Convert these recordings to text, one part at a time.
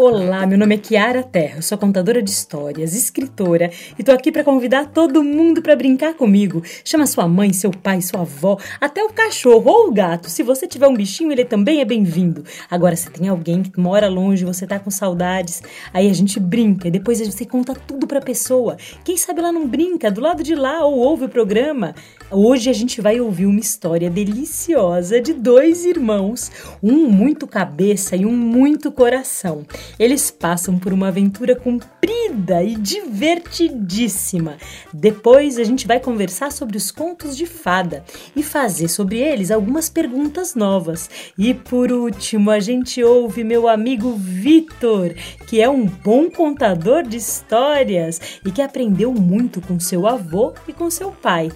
Olá, meu nome é Kiara Terra, sou contadora de histórias, escritora e tô aqui para convidar todo mundo para brincar comigo. Chama sua mãe, seu pai, sua avó, até o cachorro ou o gato. Se você tiver um bichinho, ele também é bem-vindo. Agora, se tem alguém que mora longe, você tá com saudades, aí a gente brinca e depois você conta tudo pra pessoa. Quem sabe ela não brinca do lado de lá ou ouve o programa. Hoje a gente vai ouvir uma história deliciosa de dois irmãos, um muito cabeça e um muito coração. Eles passam por uma aventura comprida e divertidíssima. Depois a gente vai conversar sobre os contos de fada e fazer sobre eles algumas perguntas novas. E por último, a gente ouve meu amigo Vitor, que é um bom contador de histórias e que aprendeu muito com seu avô e com seu pai.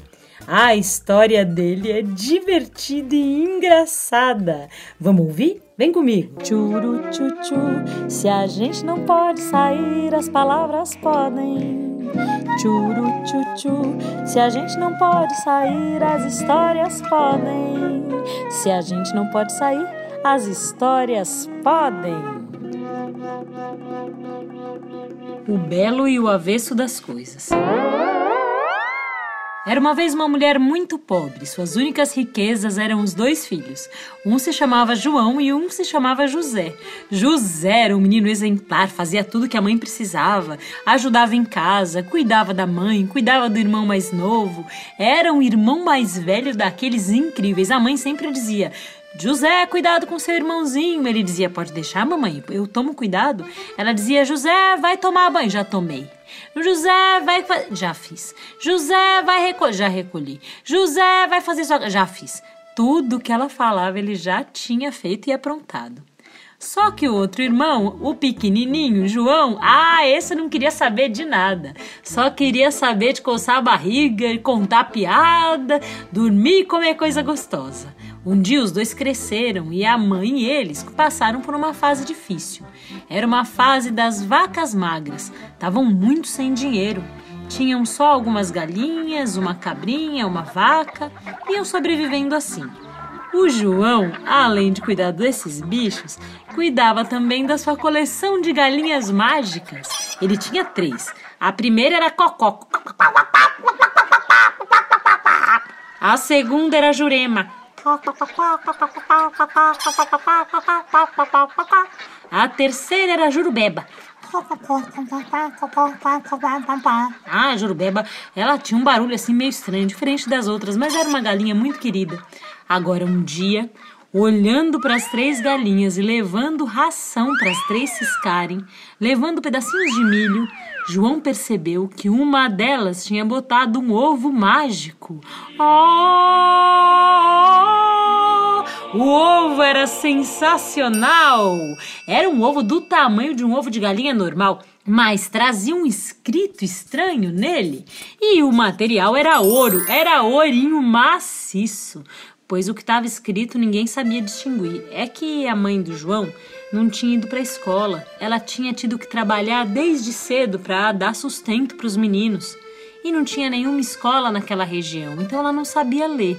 A história dele é divertida e engraçada. Vamos ouvir? Vem comigo. Churu chuchu, se a gente não pode sair, as palavras podem. Churu chuchu, se a gente não pode sair, as histórias podem. Se a gente não pode sair, as histórias podem. O belo e o avesso das coisas. Era uma vez uma mulher muito pobre. Suas únicas riquezas eram os dois filhos. Um se chamava João e um se chamava José. José era um menino exemplar, fazia tudo que a mãe precisava, ajudava em casa, cuidava da mãe, cuidava do irmão mais novo. Era um irmão mais velho daqueles incríveis. A mãe sempre dizia: José, cuidado com seu irmãozinho. Ele dizia: Pode deixar, mamãe, eu tomo cuidado. Ela dizia: José, vai tomar banho. Já tomei. José vai. Já fiz. José vai recolher. Já recolhi. José vai fazer sua. Já fiz. Tudo que ela falava ele já tinha feito e aprontado. Só que o outro irmão, o pequenininho, João, ah, esse não queria saber de nada. Só queria saber de coçar a barriga, contar piada, dormir e comer coisa gostosa. Um dia os dois cresceram e a mãe e eles passaram por uma fase difícil. Era uma fase das vacas magras. Estavam muito sem dinheiro. Tinham só algumas galinhas, uma cabrinha, uma vaca, iam sobrevivendo assim. O João, além de cuidar desses bichos, cuidava também da sua coleção de galinhas mágicas. Ele tinha três. A primeira era Cocó. A segunda era Jurema. A terceira era Jurubeba. Ah, a Jurubeba, ela tinha um barulho assim meio estranho, diferente das outras, mas era uma galinha muito querida. Agora, um dia, olhando para as três galinhas e levando ração para as três ciscarem, levando pedacinhos de milho, João percebeu que uma delas tinha botado um ovo mágico. Oh! O ovo era sensacional! Era um ovo do tamanho de um ovo de galinha normal, mas trazia um escrito estranho nele. E o material era ouro, era ourinho maciço pois o que estava escrito ninguém sabia distinguir. É que a mãe do João não tinha ido para a escola. Ela tinha tido que trabalhar desde cedo para dar sustento para os meninos e não tinha nenhuma escola naquela região, então ela não sabia ler.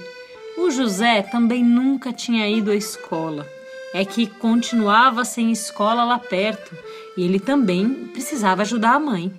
O José também nunca tinha ido à escola. É que continuava sem escola lá perto e ele também precisava ajudar a mãe.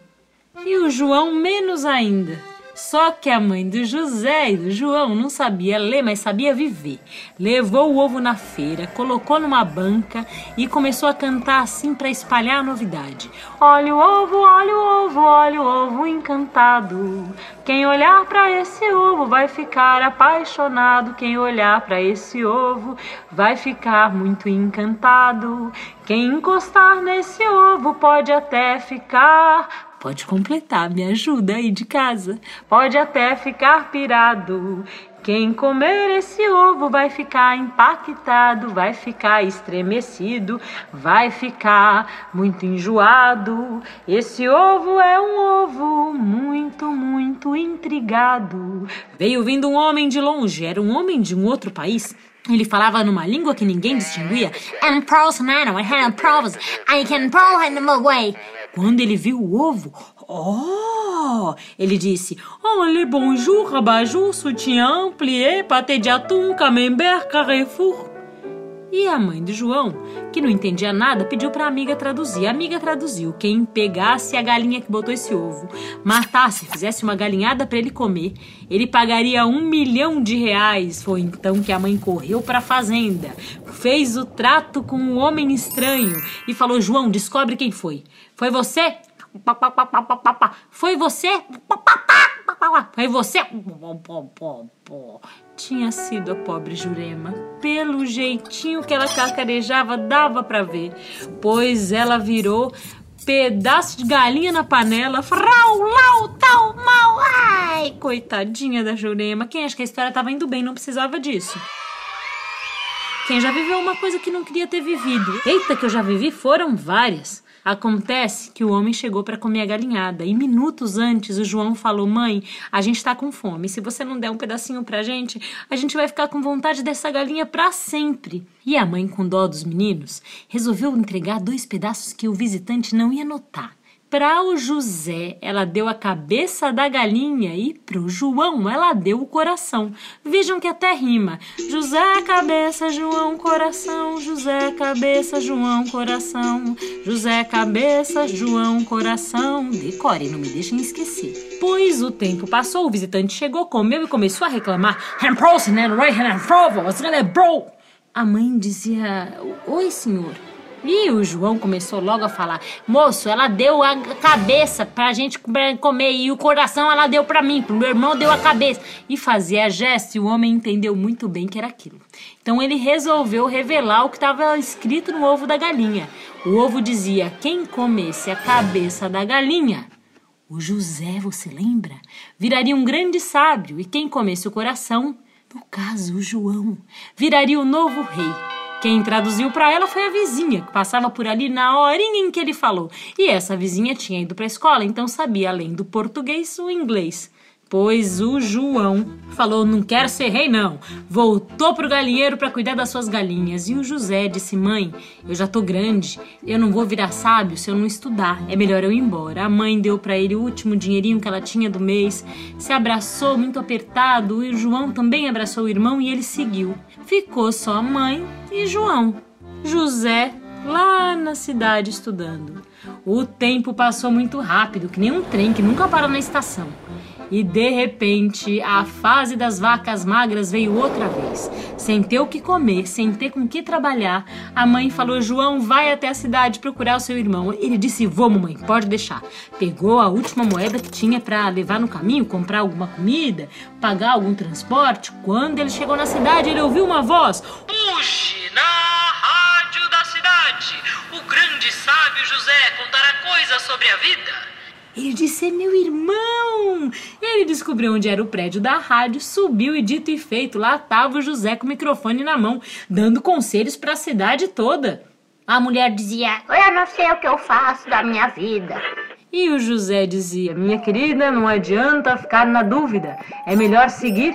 E o João menos ainda. Só que a mãe do José e do João não sabia ler, mas sabia viver. Levou o ovo na feira, colocou numa banca e começou a cantar assim para espalhar a novidade. Olha o ovo, olha o ovo, olha o ovo encantado. Quem olhar para esse ovo vai ficar apaixonado. Quem olhar para esse ovo vai ficar muito encantado. Quem encostar nesse ovo pode até ficar Pode completar, me ajuda aí de casa. Pode até ficar pirado. Quem comer esse ovo vai ficar impactado, vai ficar estremecido, vai ficar muito enjoado. Esse ovo é um ovo muito, muito intrigado. Veio vindo um homem de longe, era um homem de um outro país Ele falava numa língua que ninguém distinguia. And pearls matter, I have pearls, I can pearl in the way. Quando ele viu o ovo, oh! Ele disse: Olha, bonjour, abajur, soutien, plié, pâté de atum, camembert, carrefour. E a mãe de João, que não entendia nada, pediu para a amiga traduzir. A amiga traduziu: quem pegasse a galinha que botou esse ovo, matasse, fizesse uma galinhada para ele comer, ele pagaria um milhão de reais. Foi então que a mãe correu para a fazenda, fez o trato com um homem estranho e falou: João, descobre quem foi. Foi você? Foi você? Foi você? Tinha sido a pobre Jurema. Pelo jeitinho que ela cacarejava, dava para ver. Pois ela virou pedaço de galinha na panela. Frau, lau, tal, mal. Ai, coitadinha da Jurema. Quem acha que a história tava indo bem não precisava disso. Quem já viveu uma coisa que não queria ter vivido? Eita, que eu já vivi foram várias. Acontece que o homem chegou para comer a galinhada e minutos antes o João falou: Mãe, a gente está com fome. Se você não der um pedacinho pra gente, a gente vai ficar com vontade dessa galinha para sempre. E a mãe, com dó dos meninos, resolveu entregar dois pedaços que o visitante não ia notar. Para o José, ela deu a cabeça da galinha e pro João ela deu o coração. Vejam que até rima. José, cabeça, João, coração. José, cabeça, João, coração. José, cabeça, João, coração. Decore, não me deixem esquecer. Pois o tempo passou, o visitante chegou, comeu e começou a reclamar. A mãe dizia: Oi, senhor. E o João começou logo a falar: Moço, ela deu a cabeça pra gente comer e o coração ela deu pra mim, pro meu irmão deu a cabeça. E fazia gesto e o homem entendeu muito bem que era aquilo. Então ele resolveu revelar o que estava escrito no ovo da galinha. O ovo dizia: Quem comesse a cabeça da galinha. O José, você lembra? Viraria um grande sábio, e quem comesse o coração, no caso o João, viraria o novo rei. Quem traduziu para ela foi a vizinha, que passava por ali na horinha em que ele falou. E essa vizinha tinha ido para a escola, então sabia além do português o inglês. Pois o João falou: Não quero ser rei, não. Voltou pro galinheiro para cuidar das suas galinhas. E o José disse: Mãe, eu já tô grande. Eu não vou virar sábio se eu não estudar. É melhor eu ir embora. A mãe deu para ele o último dinheirinho que ela tinha do mês. Se abraçou muito apertado. E o João também abraçou o irmão e ele seguiu. Ficou só a mãe e João. José lá na cidade estudando. O tempo passou muito rápido, que nem um trem que nunca para na estação. E de repente, a fase das vacas magras veio outra vez. Sem ter o que comer, sem ter com que trabalhar, a mãe falou: João, vai até a cidade procurar o seu irmão. Ele disse: Vou, mamãe, pode deixar. Pegou a última moeda que tinha para levar no caminho, comprar alguma comida, pagar algum transporte. Quando ele chegou na cidade, ele ouviu uma voz: Hoje, na rádio da cidade, o grande sábio José contará coisas sobre a vida. Ele disse: É meu irmão! Ele descobriu onde era o prédio da rádio, subiu e dito e feito, lá estava o José com o microfone na mão, dando conselhos para a cidade toda. A mulher dizia: Eu não sei o que eu faço da minha vida. E o José dizia: Minha querida, não adianta ficar na dúvida. É melhor seguir.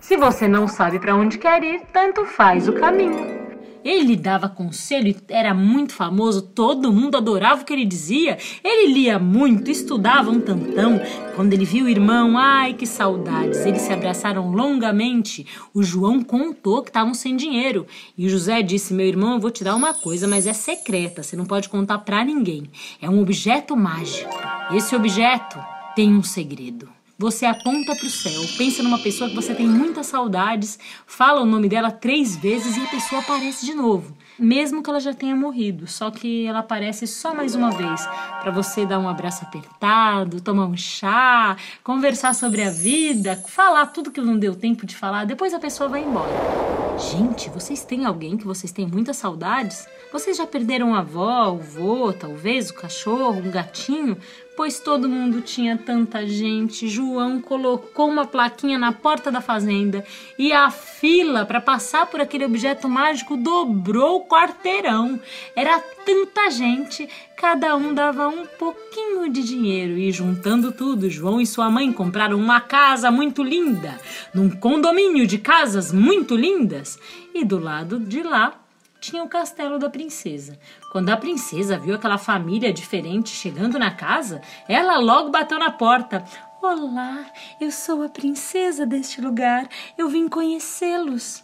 Se você não sabe para onde quer ir, tanto faz o caminho. Ele dava conselho, era muito famoso, todo mundo adorava o que ele dizia. Ele lia muito, estudava um tantão. Quando ele viu o irmão, ai que saudades, eles se abraçaram longamente. O João contou que estavam sem dinheiro. E o José disse: Meu irmão, eu vou te dar uma coisa, mas é secreta, você não pode contar pra ninguém. É um objeto mágico. Esse objeto tem um segredo. Você aponta para o céu, pensa numa pessoa que você tem muitas saudades, fala o nome dela três vezes e a pessoa aparece de novo, mesmo que ela já tenha morrido. Só que ela aparece só mais uma vez para você dar um abraço apertado, tomar um chá, conversar sobre a vida, falar tudo que não deu tempo de falar. Depois a pessoa vai embora. Gente, vocês têm alguém que vocês têm muitas saudades? Vocês já perderam a avó, o vô, talvez o cachorro, um gatinho? Pois todo mundo tinha tanta gente, João colocou uma plaquinha na porta da fazenda e a fila para passar por aquele objeto mágico dobrou quarteirão. Era tanta gente, cada um dava um pouquinho de dinheiro e juntando tudo, João e sua mãe compraram uma casa muito linda, num condomínio de casas muito lindas, e do lado de lá tinha o castelo da princesa. Quando a princesa viu aquela família diferente chegando na casa, ela logo bateu na porta. Olá, eu sou a princesa deste lugar. Eu vim conhecê-los.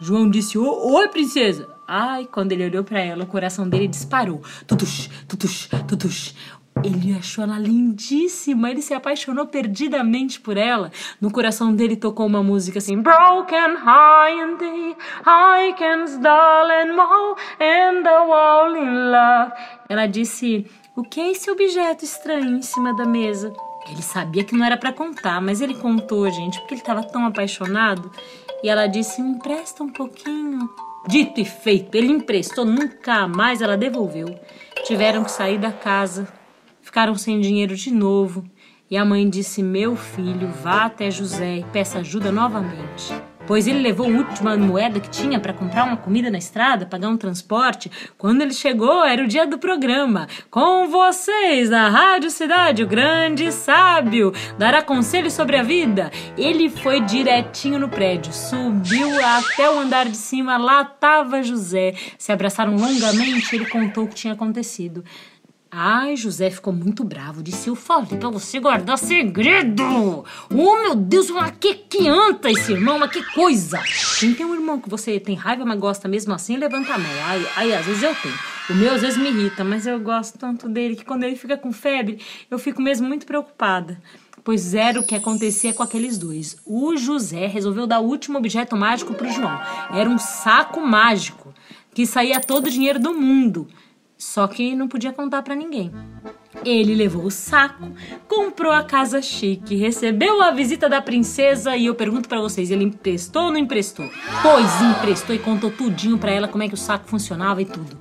João disse: Oi, princesa. Ai, quando ele olhou para ela, o coração dele disparou. Tutush, tutush, tutush. Ele achou ela lindíssima, ele se apaixonou perdidamente por ela. No coração dele tocou uma música assim: Broken high and day, I can dull and more, and the wall in love. Ela disse: O que é esse objeto estranho em cima da mesa? Ele sabia que não era para contar, mas ele contou, gente, porque ele estava tão apaixonado. E ela disse: Me empresta um pouquinho. Dito e feito, ele emprestou, nunca mais ela devolveu. Tiveram que sair da casa Ficaram sem dinheiro de novo e a mãe disse: Meu filho, vá até José e peça ajuda novamente. Pois ele levou a última moeda que tinha para comprar uma comida na estrada, pagar um transporte. Quando ele chegou, era o dia do programa. Com vocês, na Rádio Cidade, o grande sábio dará conselhos sobre a vida. Ele foi direitinho no prédio, subiu até o andar de cima, lá estava José. Se abraçaram longamente, ele contou o que tinha acontecido. Ai, José ficou muito bravo. Disse: Eu falei pra você guardar segredo. Oh, meu Deus, mas que que anta esse irmão, mas que coisa. Quem tem um irmão que você tem raiva, mas gosta mesmo assim, levanta a mão. Ai, ai, às vezes eu tenho. O meu às vezes me irrita, mas eu gosto tanto dele que quando ele fica com febre, eu fico mesmo muito preocupada. Pois era o que acontecia com aqueles dois. O José resolveu dar o último objeto mágico pro João. Era um saco mágico que saía todo o dinheiro do mundo. Só que não podia contar para ninguém. Ele levou o saco, comprou a casa chique, recebeu a visita da princesa e eu pergunto para vocês, ele emprestou ou não emprestou? Pois emprestou e contou tudinho para ela como é que o saco funcionava e tudo.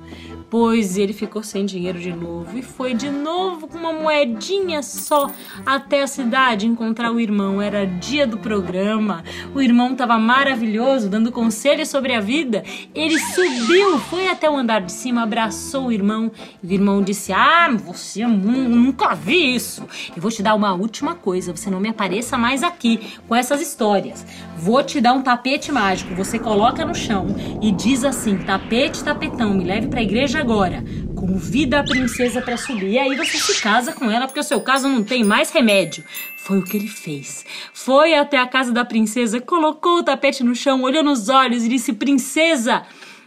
Pois ele ficou sem dinheiro de novo e foi de novo com uma moedinha só até a cidade encontrar o irmão. Era dia do programa. O irmão estava maravilhoso, dando conselhos sobre a vida. Ele subiu, foi até o andar de cima, abraçou o irmão. E o irmão disse: Ah, você nunca vi isso. Eu vou te dar uma última coisa: você não me apareça mais aqui com essas histórias. Vou te dar um tapete mágico. Você coloca no chão e diz assim: tapete, tapetão, me leve para a igreja agora. Convida a princesa para subir. E aí você se casa com ela, porque o seu caso não tem mais remédio. Foi o que ele fez. Foi até a casa da princesa, colocou o tapete no chão, olhou nos olhos e disse: Princesa,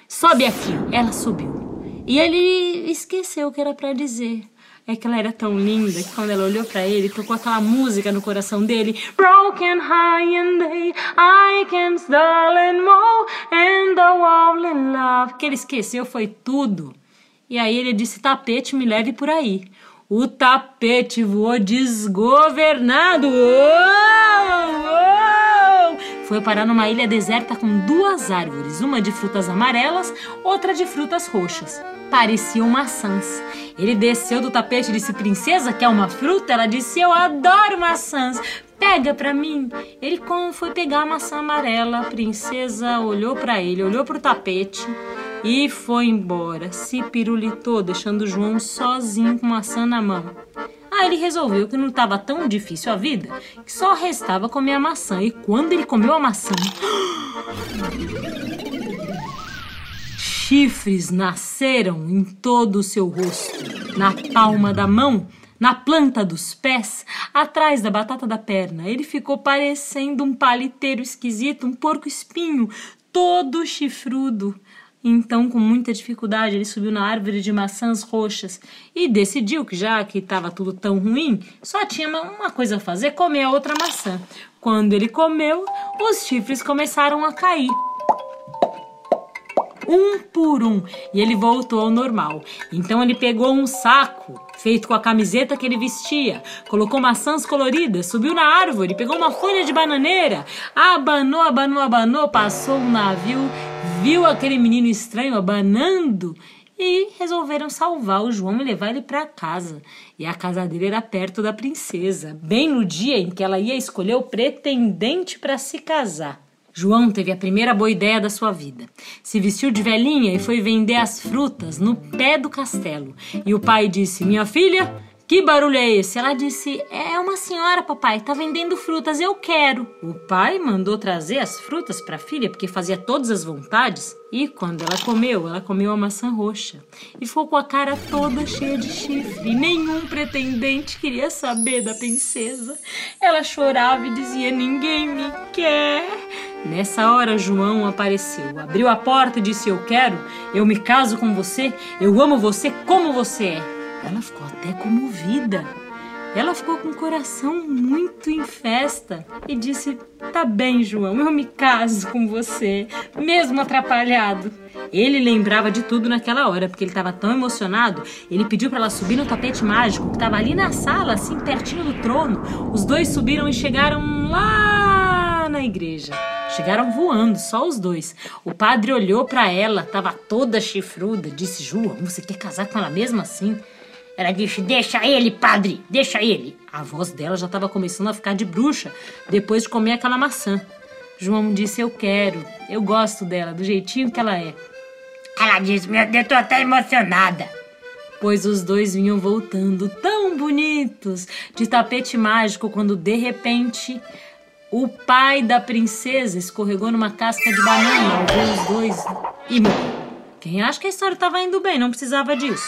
sobe aqui. Ela subiu. E ele esqueceu o que era para dizer. É que ela era tão linda que quando ela olhou para ele, tocou aquela música no coração dele. Broken high and day, I can darling more, and the wall in love. Que ele esqueceu foi tudo. E aí ele disse: tapete, me leve por aí. O tapete voou desgovernado. Foi parar numa ilha deserta com duas árvores, uma de frutas amarelas, outra de frutas roxas. Pareciam maçãs. Ele desceu do tapete e disse: Princesa, quer uma fruta? Ela disse: Eu adoro maçãs. Pega pra mim. Ele foi pegar a maçã amarela. A princesa olhou para ele, olhou pro tapete e foi embora. Se pirulitou, deixando João sozinho com maçã na mão. Aí ele resolveu que não estava tão difícil a vida que só restava comer a maçã. E quando ele comeu a maçã. Chifres nasceram em todo o seu rosto, na palma da mão, na planta dos pés, atrás da batata da perna. Ele ficou parecendo um paliteiro esquisito, um porco espinho, todo chifrudo. Então, com muita dificuldade, ele subiu na árvore de maçãs roxas e decidiu que, já que estava tudo tão ruim, só tinha uma coisa a fazer: comer a outra maçã. Quando ele comeu, os chifres começaram a cair um por um, e ele voltou ao normal. Então ele pegou um saco feito com a camiseta que ele vestia, colocou maçãs coloridas, subiu na árvore, pegou uma folha de bananeira, abanou, abanou, abanou, passou um navio, viu aquele menino estranho abanando e resolveram salvar o João e levar ele para casa. E a casa dele era perto da princesa, bem no dia em que ela ia escolher o pretendente para se casar. João teve a primeira boa ideia da sua vida. Se vestiu de velhinha e foi vender as frutas no pé do castelo. E o pai disse: Minha filha, que barulho é esse? Ela disse: É uma senhora, papai, tá vendendo frutas, eu quero. O pai mandou trazer as frutas para a filha porque fazia todas as vontades. E quando ela comeu, ela comeu a maçã roxa e ficou com a cara toda cheia de chifre. E nenhum pretendente queria saber da princesa. Ela chorava e dizia: Ninguém me quer. Nessa hora, João apareceu, abriu a porta e disse: Eu quero, eu me caso com você, eu amo você como você é. Ela ficou até comovida. Ela ficou com o coração muito em festa e disse: Tá bem, João, eu me caso com você, mesmo atrapalhado. Ele lembrava de tudo naquela hora, porque ele estava tão emocionado. Ele pediu para ela subir no tapete mágico, que estava ali na sala, assim pertinho do trono. Os dois subiram e chegaram lá na igreja. Chegaram voando, só os dois. O padre olhou para ela, estava toda chifruda, disse: João, você quer casar com ela mesmo assim? Ela disse: Deixa ele, padre, deixa ele. A voz dela já estava começando a ficar de bruxa depois de comer aquela maçã. João disse: Eu quero, eu gosto dela, do jeitinho que ela é. Ela disse: Meu Deus, tô até emocionada. Pois os dois vinham voltando tão bonitos de tapete mágico quando de repente o pai da princesa escorregou numa casca de banana os dois e. Quem acha que a história estava indo bem não precisava disso.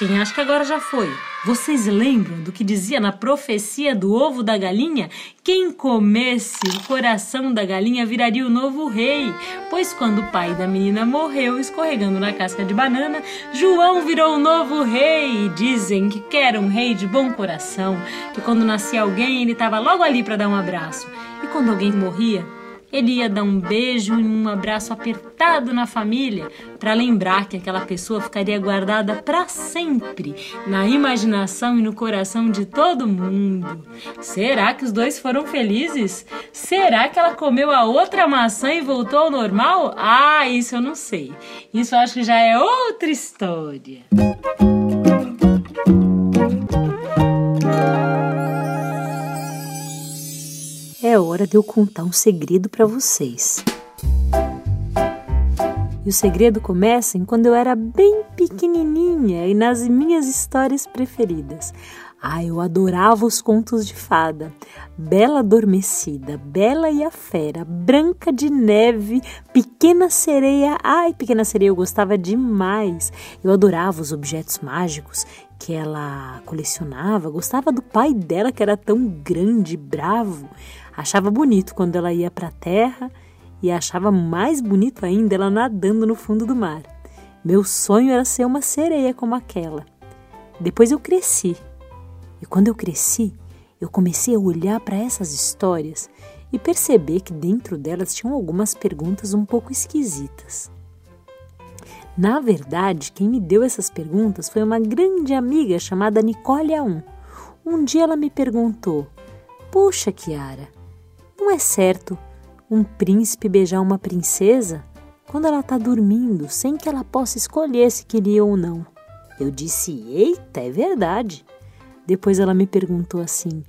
Quem acha que agora já foi? Vocês lembram do que dizia na profecia do ovo da galinha? Quem comesse o coração da galinha viraria o novo rei. Pois quando o pai da menina morreu escorregando na casca de banana, João virou o novo rei. Dizem que quer um rei de bom coração, que quando nascia alguém ele estava logo ali para dar um abraço. E quando alguém morria, ele ia dar um beijo e um abraço apertado na família para lembrar que aquela pessoa ficaria guardada para sempre na imaginação e no coração de todo mundo. Será que os dois foram felizes? Será que ela comeu a outra maçã e voltou ao normal? Ah, isso eu não sei. Isso eu acho que já é outra história. É hora de eu contar um segredo para vocês. E o segredo começa em quando eu era bem pequenininha e nas minhas histórias preferidas. Ah, eu adorava os contos de fada. Bela Adormecida, Bela e a Fera, Branca de Neve, Pequena Sereia. Ai, Pequena Sereia eu gostava demais. Eu adorava os objetos mágicos que ela colecionava. Gostava do pai dela que era tão grande, bravo. Achava bonito quando ela ia para a terra e achava mais bonito ainda ela nadando no fundo do mar. Meu sonho era ser uma sereia como aquela. Depois eu cresci. E quando eu cresci, eu comecei a olhar para essas histórias e perceber que dentro delas tinham algumas perguntas um pouco esquisitas. Na verdade, quem me deu essas perguntas foi uma grande amiga chamada Nicole A1. Um dia ela me perguntou: Puxa, Kiara, não é certo um príncipe beijar uma princesa quando ela está dormindo, sem que ela possa escolher se queria ou não. Eu disse: Eita, é verdade. Depois ela me perguntou assim: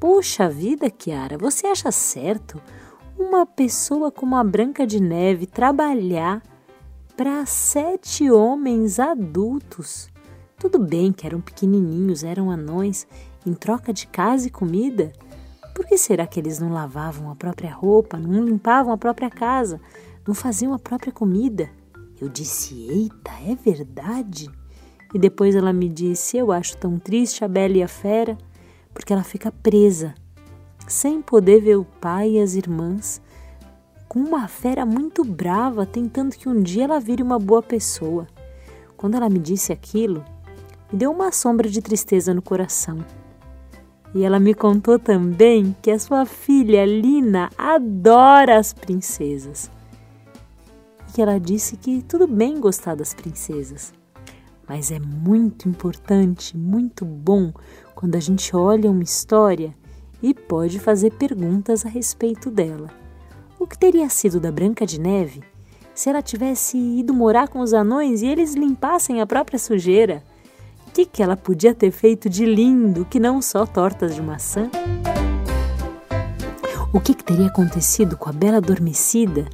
Puxa vida, Kiara, você acha certo uma pessoa como a Branca de Neve trabalhar para sete homens adultos? Tudo bem que eram pequenininhos, eram anões, em troca de casa e comida, por que será que eles não lavavam a própria roupa, não limpavam a própria casa, não faziam a própria comida? Eu disse: Eita, é verdade? E depois ela me disse: Eu acho tão triste a Bela e a Fera, porque ela fica presa, sem poder ver o pai e as irmãs, com uma fera muito brava, tentando que um dia ela vire uma boa pessoa. Quando ela me disse aquilo, me deu uma sombra de tristeza no coração. E ela me contou também que a sua filha Lina adora as princesas. E que ela disse que tudo bem gostar das princesas, mas é muito importante, muito bom quando a gente olha uma história e pode fazer perguntas a respeito dela. O que teria sido da Branca de Neve se ela tivesse ido morar com os anões e eles limpassem a própria sujeira? Que, que ela podia ter feito de lindo que não só tortas de maçã? O que, que teria acontecido com a bela adormecida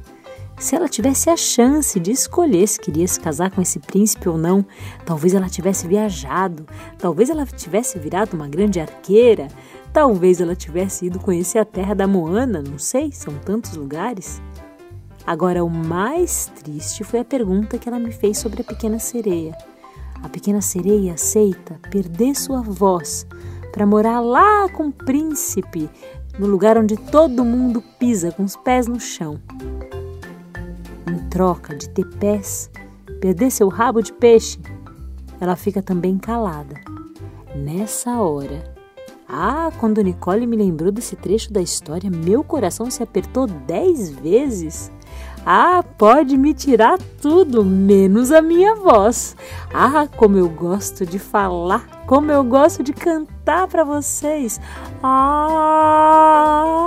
se ela tivesse a chance de escolher se queria se casar com esse príncipe ou não? Talvez ela tivesse viajado, talvez ela tivesse virado uma grande arqueira, talvez ela tivesse ido conhecer a terra da Moana, não sei, são tantos lugares. Agora, o mais triste foi a pergunta que ela me fez sobre a pequena sereia. A pequena sereia aceita perder sua voz para morar lá com o príncipe, no lugar onde todo mundo pisa com os pés no chão. Em troca de ter pés, perder seu rabo de peixe, ela fica também calada. Nessa hora, ah, quando Nicole me lembrou desse trecho da história, meu coração se apertou dez vezes. Ah, pode me tirar tudo, menos a minha voz. Ah, como eu gosto de falar, como eu gosto de cantar para vocês. Ah!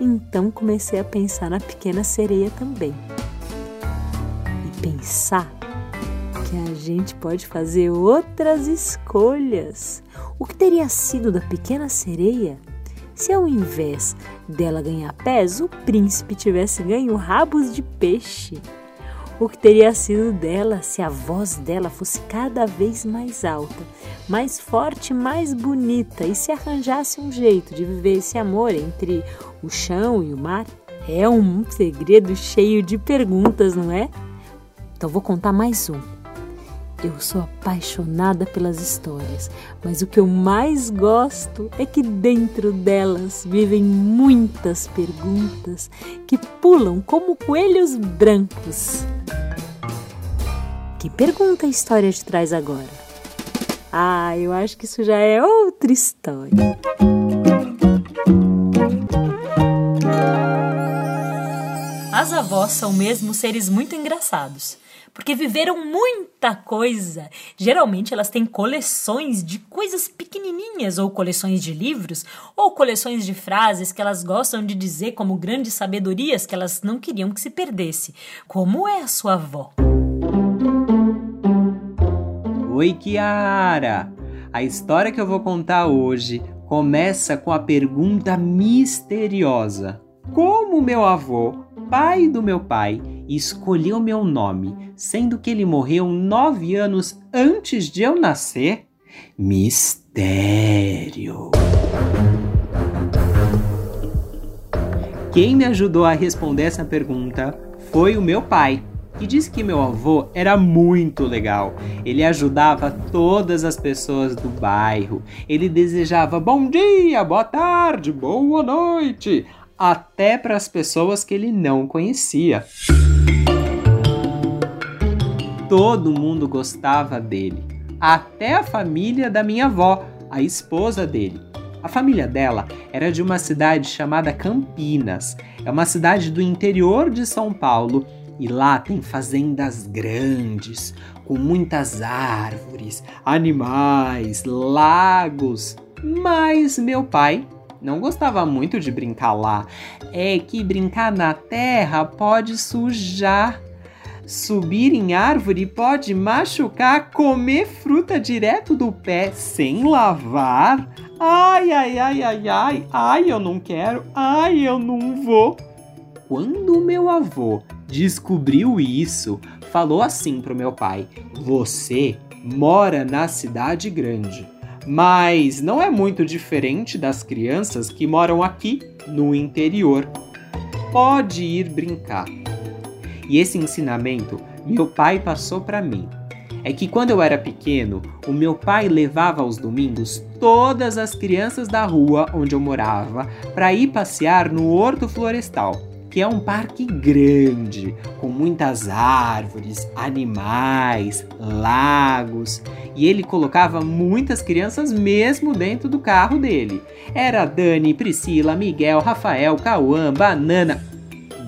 Então comecei a pensar na pequena sereia também. E pensar que a gente pode fazer outras escolhas. O que teria sido da pequena sereia se ao invés dela ganhar pés, o príncipe tivesse ganho rabos de peixe? O que teria sido dela se a voz dela fosse cada vez mais alta, mais forte, mais bonita e se arranjasse um jeito de viver esse amor entre o chão e o mar? É um segredo cheio de perguntas, não é? Então vou contar mais um. Eu sou apaixonada pelas histórias, mas o que eu mais gosto é que dentro delas vivem muitas perguntas que pulam como coelhos brancos. Que pergunta a história te traz agora? Ah, eu acho que isso já é outra história. As avós são mesmo seres muito engraçados porque viveram muita coisa. Geralmente elas têm coleções de coisas pequenininhas, ou coleções de livros, ou coleções de frases que elas gostam de dizer como grandes sabedorias que elas não queriam que se perdesse. Como é a sua avó? Oi, Kiara! A história que eu vou contar hoje começa com a pergunta misteriosa: Como meu avô, pai do meu pai, escolheu meu nome, sendo que ele morreu nove anos antes de eu nascer? Mistério. Quem me ajudou a responder essa pergunta foi o meu pai, que disse que meu avô era muito legal. Ele ajudava todas as pessoas do bairro. Ele desejava bom dia, boa tarde, boa noite, até para as pessoas que ele não conhecia todo mundo gostava dele, até a família da minha avó, a esposa dele. A família dela era de uma cidade chamada Campinas. É uma cidade do interior de São Paulo e lá tem fazendas grandes, com muitas árvores, animais, lagos. Mas meu pai não gostava muito de brincar lá. É que brincar na terra pode sujar Subir em árvore pode machucar, comer fruta direto do pé sem lavar. Ai, ai, ai, ai, ai, ai, eu não quero, ai, eu não vou. Quando meu avô descobriu isso, falou assim pro meu pai: Você mora na cidade grande, mas não é muito diferente das crianças que moram aqui no interior. Pode ir brincar. E esse ensinamento meu pai passou para mim. É que quando eu era pequeno, o meu pai levava aos domingos todas as crianças da rua onde eu morava para ir passear no Horto Florestal, que é um parque grande, com muitas árvores, animais, lagos, e ele colocava muitas crianças mesmo dentro do carro dele. Era Dani, Priscila, Miguel, Rafael, Cauã, Banana.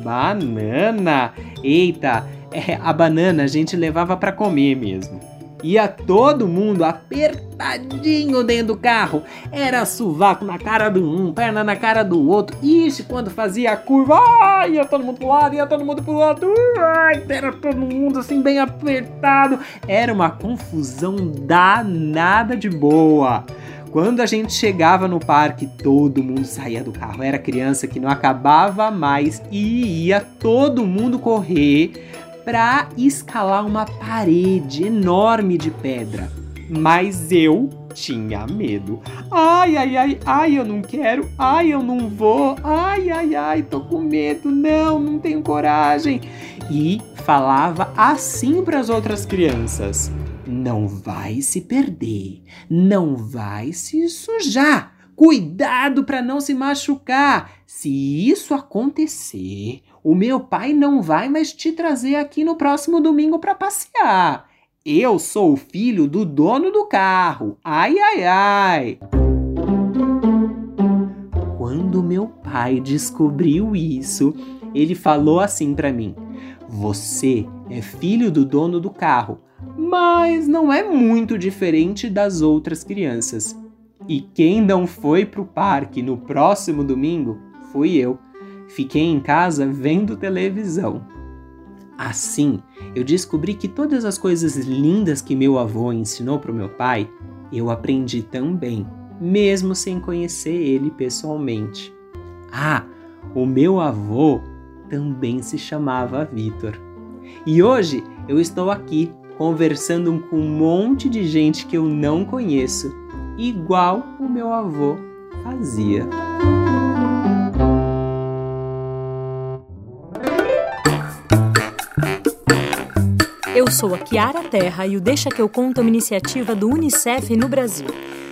Banana! Eita, é, a banana a gente levava para comer mesmo. Ia todo mundo apertadinho dentro do carro. Era sovaco na cara do um, perna na cara do outro. Ixi, quando fazia a curva, ia todo mundo pro lado, ia todo mundo pro outro. Era todo mundo assim bem apertado. Era uma confusão danada de boa. Quando a gente chegava no parque, todo mundo saía do carro. Era criança que não acabava mais e ia todo mundo correr para escalar uma parede enorme de pedra. Mas eu tinha medo. Ai, ai, ai, ai, eu não quero. Ai, eu não vou. Ai, ai, ai, tô com medo. Não, não tenho coragem. E falava assim para as outras crianças: Não vai se perder. Não vai se sujar. Cuidado para não se machucar. Se isso acontecer, o meu pai não vai mais te trazer aqui no próximo domingo para passear. Eu sou o filho do dono do carro. Ai, ai, ai. Quando meu pai descobriu isso, ele falou assim para mim: Você é filho do dono do carro, mas não é muito diferente das outras crianças. E quem não foi pro parque no próximo domingo fui eu. Fiquei em casa vendo televisão. Assim, eu descobri que todas as coisas lindas que meu avô ensinou para o meu pai, eu aprendi também, mesmo sem conhecer ele pessoalmente. Ah, o meu avô também se chamava Vitor. E hoje eu estou aqui conversando com um monte de gente que eu não conheço, igual o meu avô fazia. Eu sou a Kiara Terra e o Deixa que eu conto é uma iniciativa do UNICEF no Brasil.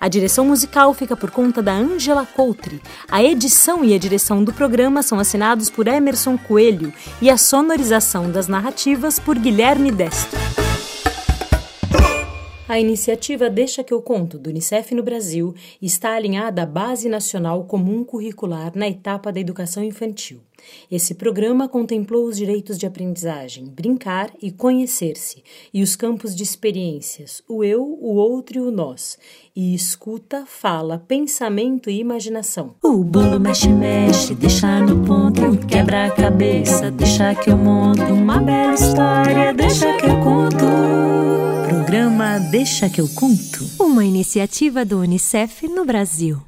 A direção musical fica por conta da Angela Coutre. A edição e a direção do programa são assinados por Emerson Coelho e a sonorização das narrativas por Guilherme Destro. A iniciativa Deixa que eu conto do Unicef no Brasil está alinhada à Base Nacional Comum Curricular na etapa da educação infantil. Esse programa contemplou os direitos de aprendizagem, brincar e conhecer-se, e os campos de experiências, o eu, o outro e o nós, e escuta, fala, pensamento e imaginação. O bolo mexe, mexe, deixa no ponto, quebra a cabeça, deixa que eu monto uma bela história, deixa que eu conto. Programa Deixa que eu conto. Uma iniciativa do Unicef no Brasil.